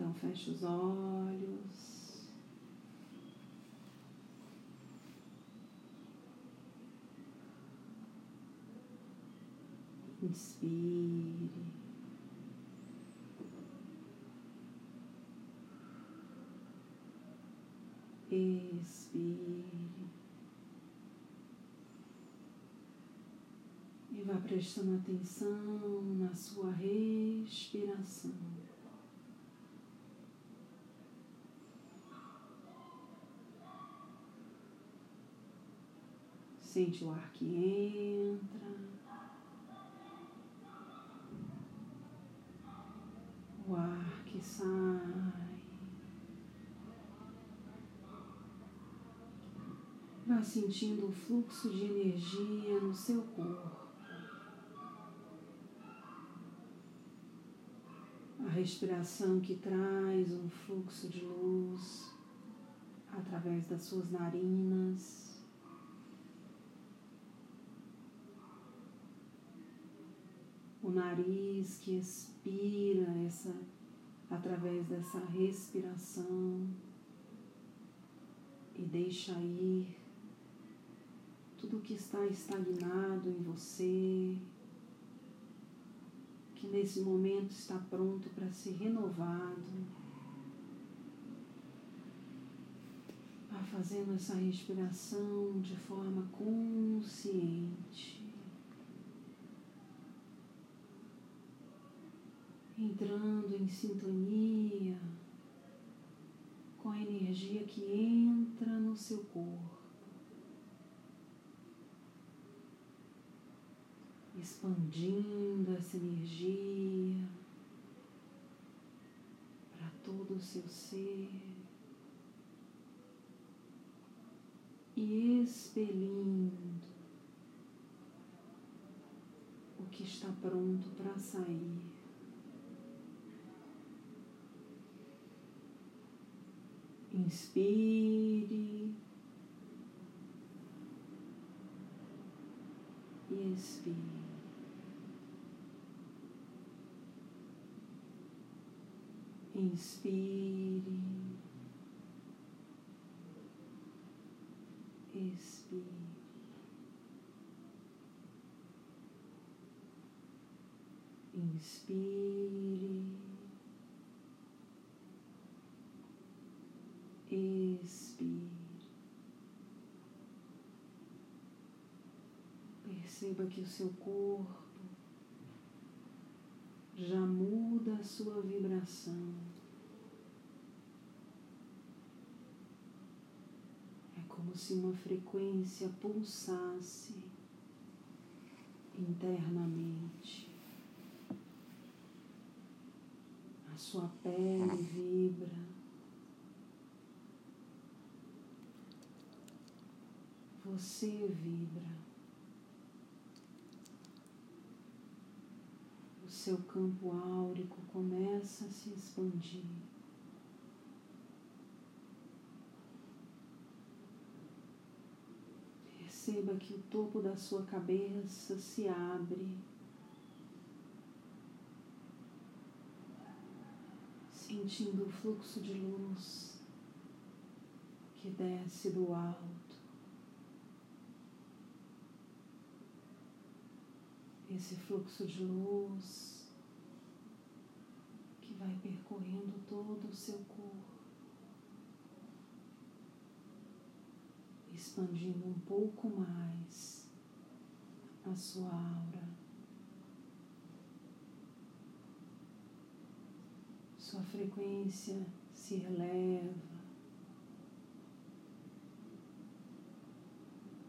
Então feche os olhos. Inspire. Expire. E vá prestando atenção na sua respiração. Sente o ar que entra, o ar que sai. Vá sentindo o fluxo de energia no seu corpo. A respiração que traz um fluxo de luz através das suas narinas. O nariz que expira essa através dessa respiração e deixa ir tudo que está estagnado em você, que nesse momento está pronto para ser renovado. Fazendo essa respiração de forma consciente. Entrando em sintonia com a energia que entra no seu corpo, expandindo essa energia para todo o seu ser e expelindo o que está pronto para sair. Inspire e expire. Inspire, expire. Inspire. Expire. Perceba que o seu corpo já muda a sua vibração. É como se uma frequência pulsasse internamente. A sua pele vibra. Você vibra. O seu campo áurico começa a se expandir. Perceba que o topo da sua cabeça se abre. Sentindo o fluxo de luz que desce do alto. Esse fluxo de luz que vai percorrendo todo o seu corpo, expandindo um pouco mais a sua aura. Sua frequência se eleva.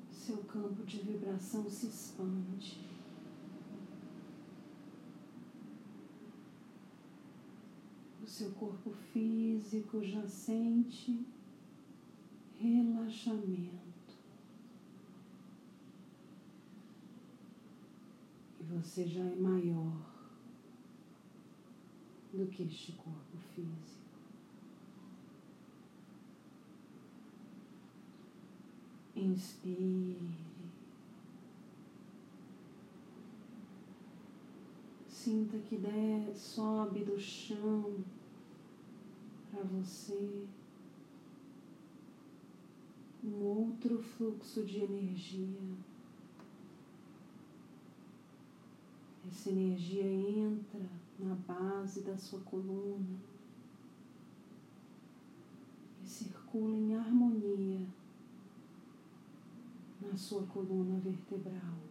Seu campo de vibração se expande. Seu corpo físico já sente relaxamento. E você já é maior do que este corpo físico. Inspire. Sinta que der, sobe do chão para você um outro fluxo de energia. Essa energia entra na base da sua coluna e circula em harmonia na sua coluna vertebral.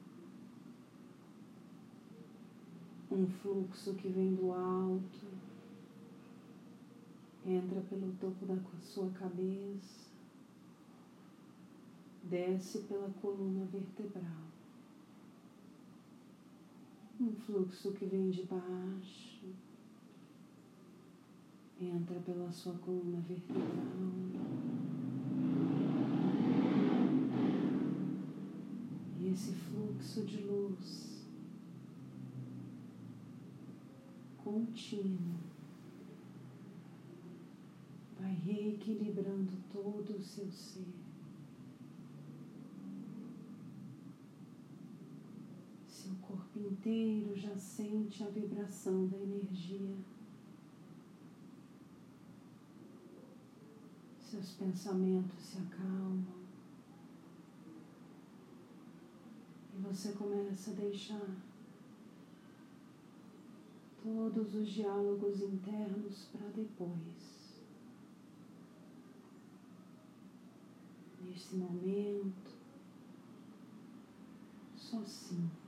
Um fluxo que vem do alto, entra pelo topo da sua cabeça, desce pela coluna vertebral. Um fluxo que vem de baixo, entra pela sua coluna vertebral. E esse fluxo de luz contínuo vai reequilibrando todo o seu ser. Seu corpo inteiro já sente a vibração da energia. Seus pensamentos se acalmam. E você começa a deixar todos os diálogos internos para depois. Nesse momento, só sinta.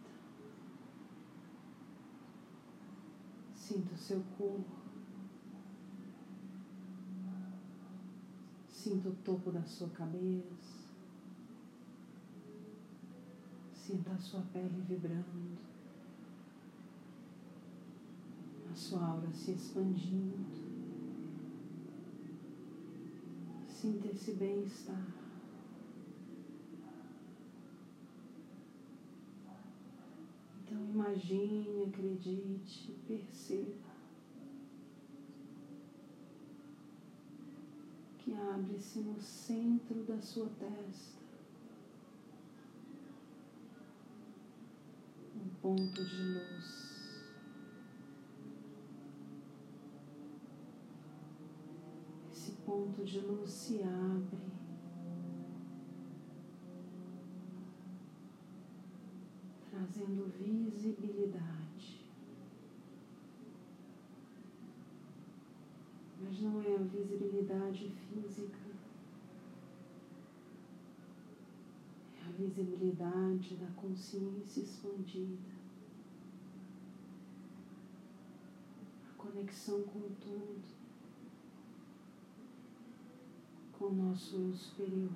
Sinta o seu corpo. Sinta o topo da sua cabeça. Sinta a sua pele vibrando. A sua aura se expandindo. Sinta esse bem-estar. Então imagine, acredite, perceba que abre-se no centro da sua testa um ponto de luz. Esse ponto de luz se abre. Trazendo visibilidade. Mas não é a visibilidade física, é a visibilidade da consciência expandida, a conexão com tudo, com o nosso superior.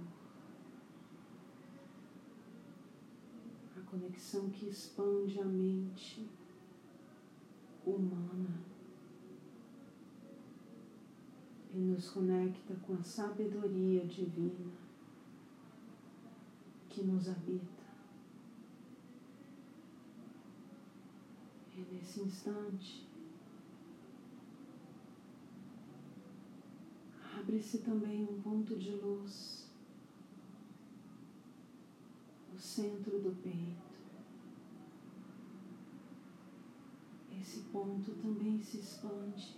conexão que expande a mente humana e nos conecta com a sabedoria divina que nos habita. E nesse instante, abre-se também um ponto de luz no centro do peito. esse ponto também se expande.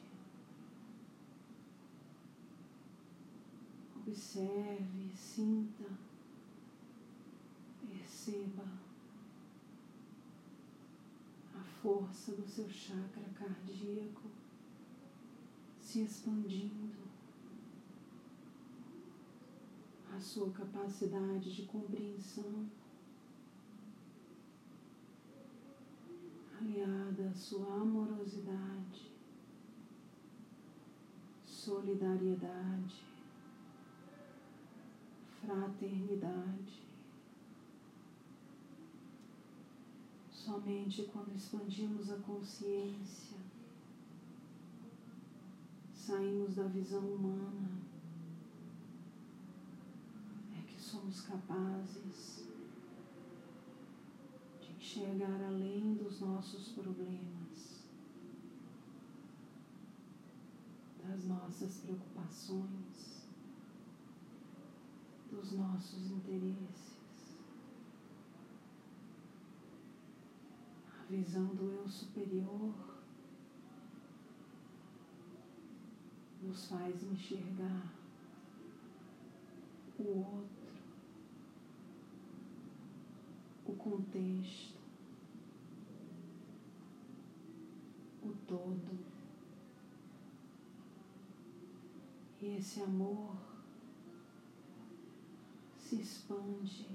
Observe, sinta, perceba a força do seu chakra cardíaco se expandindo, a sua capacidade de compreensão aliada à sua amorosidade, solidariedade, fraternidade. Somente quando expandimos a consciência, saímos da visão humana, somos capazes enxergar além dos nossos problemas, das nossas preocupações, dos nossos interesses. A visão do eu superior nos faz enxergar o outro, o contexto, o todo. E esse amor se expande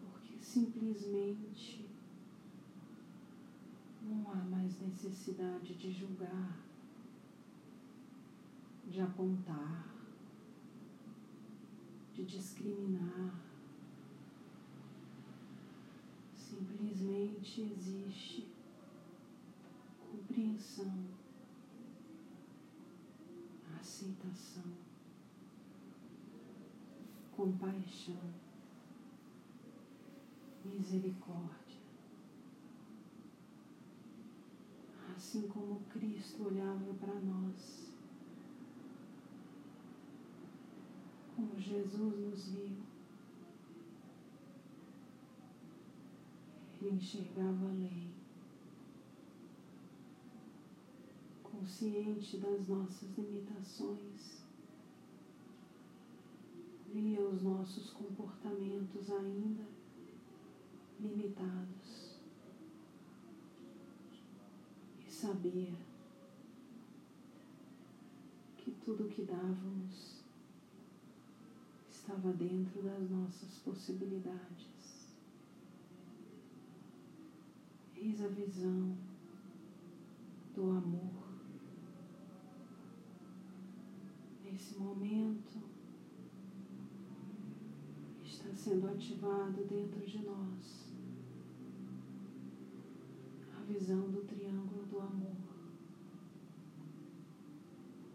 porque simplesmente não há mais necessidade de julgar, de apontar, de discriminar. Simplesmente existe compreensão, aceitação, compaixão, misericórdia. assim como Cristo olhava para nós, como Jesus nos viu. Enxergava a lei, consciente das nossas limitações, via os nossos comportamentos ainda limitados. sabia que tudo que dávamos estava dentro das nossas possibilidades. Eis a visão do amor. Nesse momento está sendo ativado dentro de nós a visão do triângulo do amor,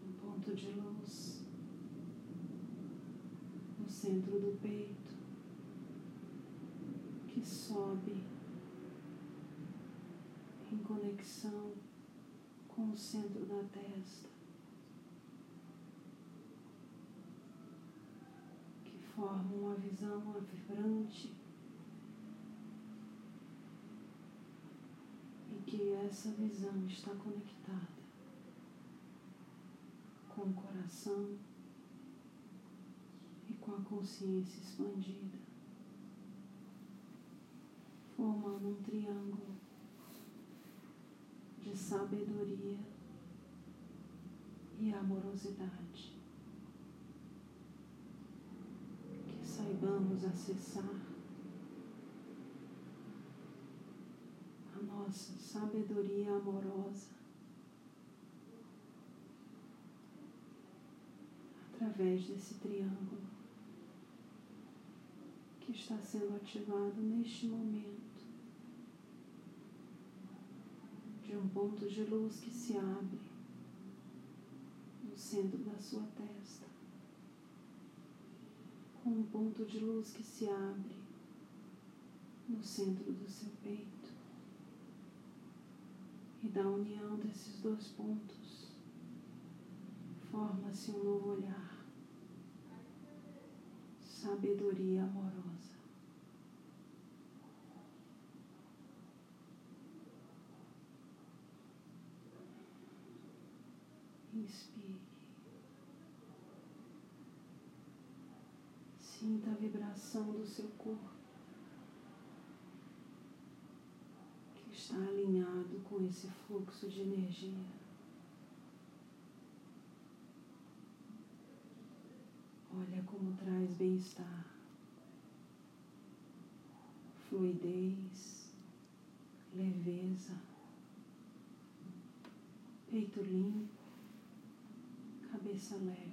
um ponto de luz no centro do peito que sobe conexão com o centro da testa, que forma uma visão vibrante. Que essa visão está conectada com o coração e com a consciência expandida, formando um triângulo de sabedoria e amorosidade. Que saibamos acessar nossa sabedoria amorosa através desse triângulo que está sendo ativado neste momento de um ponto de luz que se abre no centro da sua testa, com um ponto de luz que se abre no centro do seu peito e da união desses dois pontos. Forma-se um novo olhar, sabedoria amorosa. Inspire. Sinta a vibração do seu corpo. está alinhado com esse fluxo de energia. Olha como traz bem-estar, fluidez, leveza, peito limpo, cabeça leve.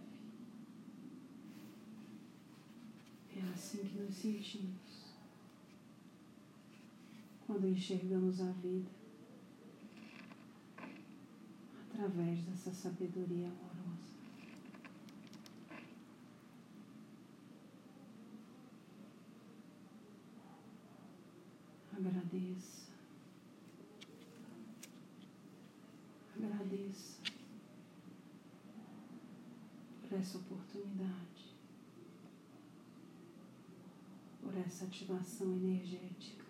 É assim que nos sentimos quando enxergamos a vida através dessa sabedoria amorosa. Agradeça. Agradeça por essa oportunidade, por essa ativação energética.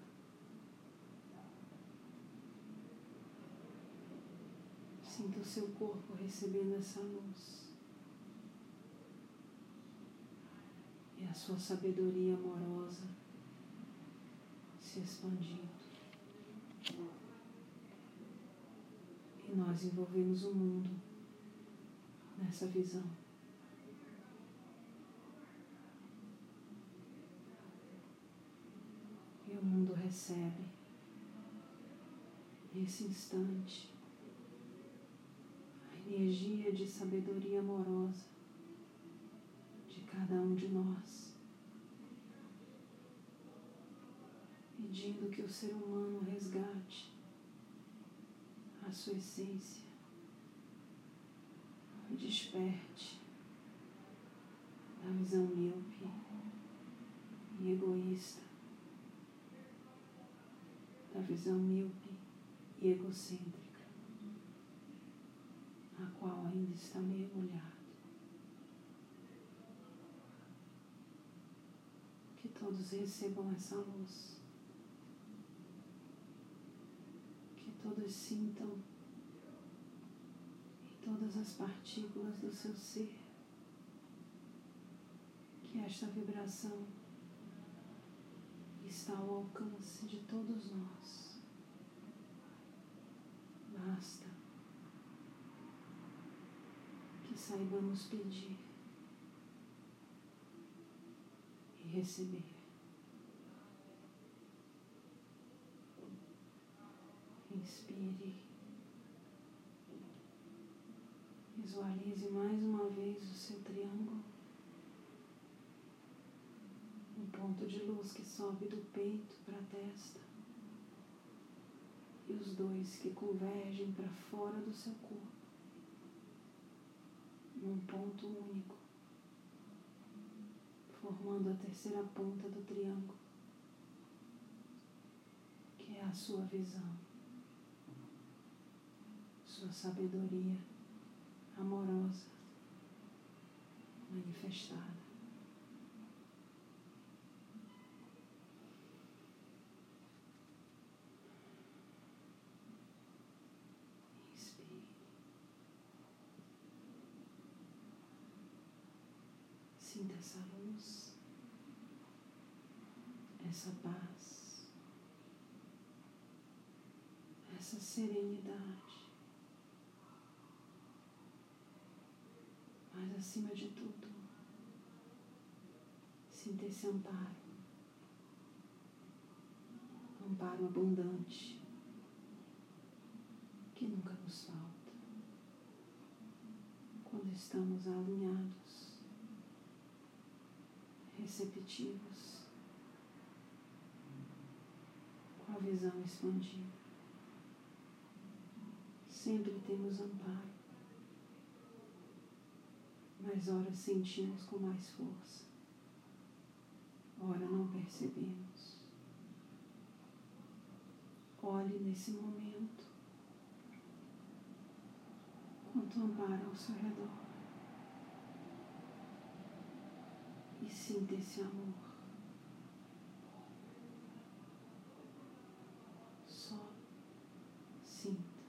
Sinta o seu corpo recebendo essa luz. E a sua sabedoria amorosa se expandindo. E nós envolvemos o mundo nessa visão. E o mundo recebe nesse instante. A energia de sabedoria amorosa de cada um de nós, pedindo que o ser humano resgate a sua essência desperte da visão míope e egoísta, visão míope e egocêntrica, a qual ainda está mergulhado. Que todos recebam essa luz. Que todos sintam em todas as partículas do seu ser que esta vibração está ao alcance de todos nós. Basta que saibamos pedir e receber. Inspire. Visualize mais uma vez o seu triângulo. Um ponto de luz que sobe do peito para a testa. E os dois que convergem para fora do seu corpo, num ponto único, formando a terceira ponta do triângulo, que é a sua visão, sua sabedoria amorosa manifestada. Sinta essa luz, essa paz, essa serenidade. Mas acima de tudo, sinta esse amparo, amparo abundante que nunca nos falta quando estamos alinhados receptivos, a visão expandida. Sempre temos amparo, mas ora sentimos com mais força, ora não percebemos. Olhe nesse momento quanto amparo ao seu redor. e sinta esse amor. Só sinta.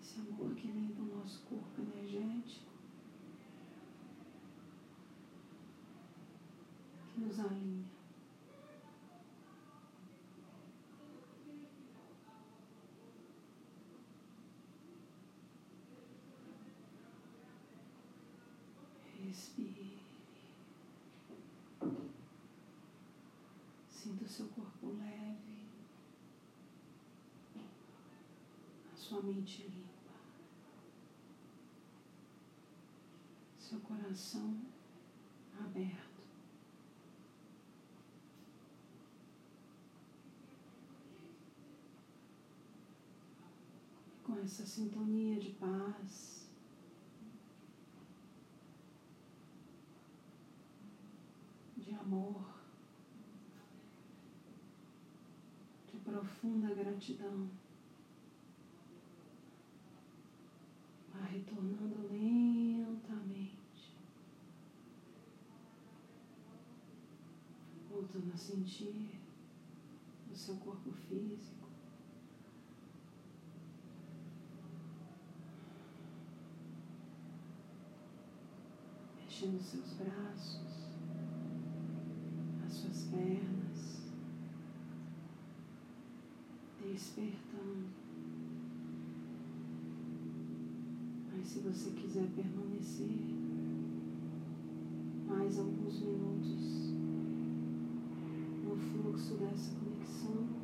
Esse vem do nosso corpo energético, que nos alinha. Respire. Sinta o seu corpo leve, a sua mente limpa, seu coração aberto. Com essa sintonia de paz. amor, de profunda gratidão. Vai retornando sentir o seu corpo físico. Mexendo seus braços, as suas pernas, despertando. Mas se você quiser permanecer mais alguns minutos fluxo dessa conexão,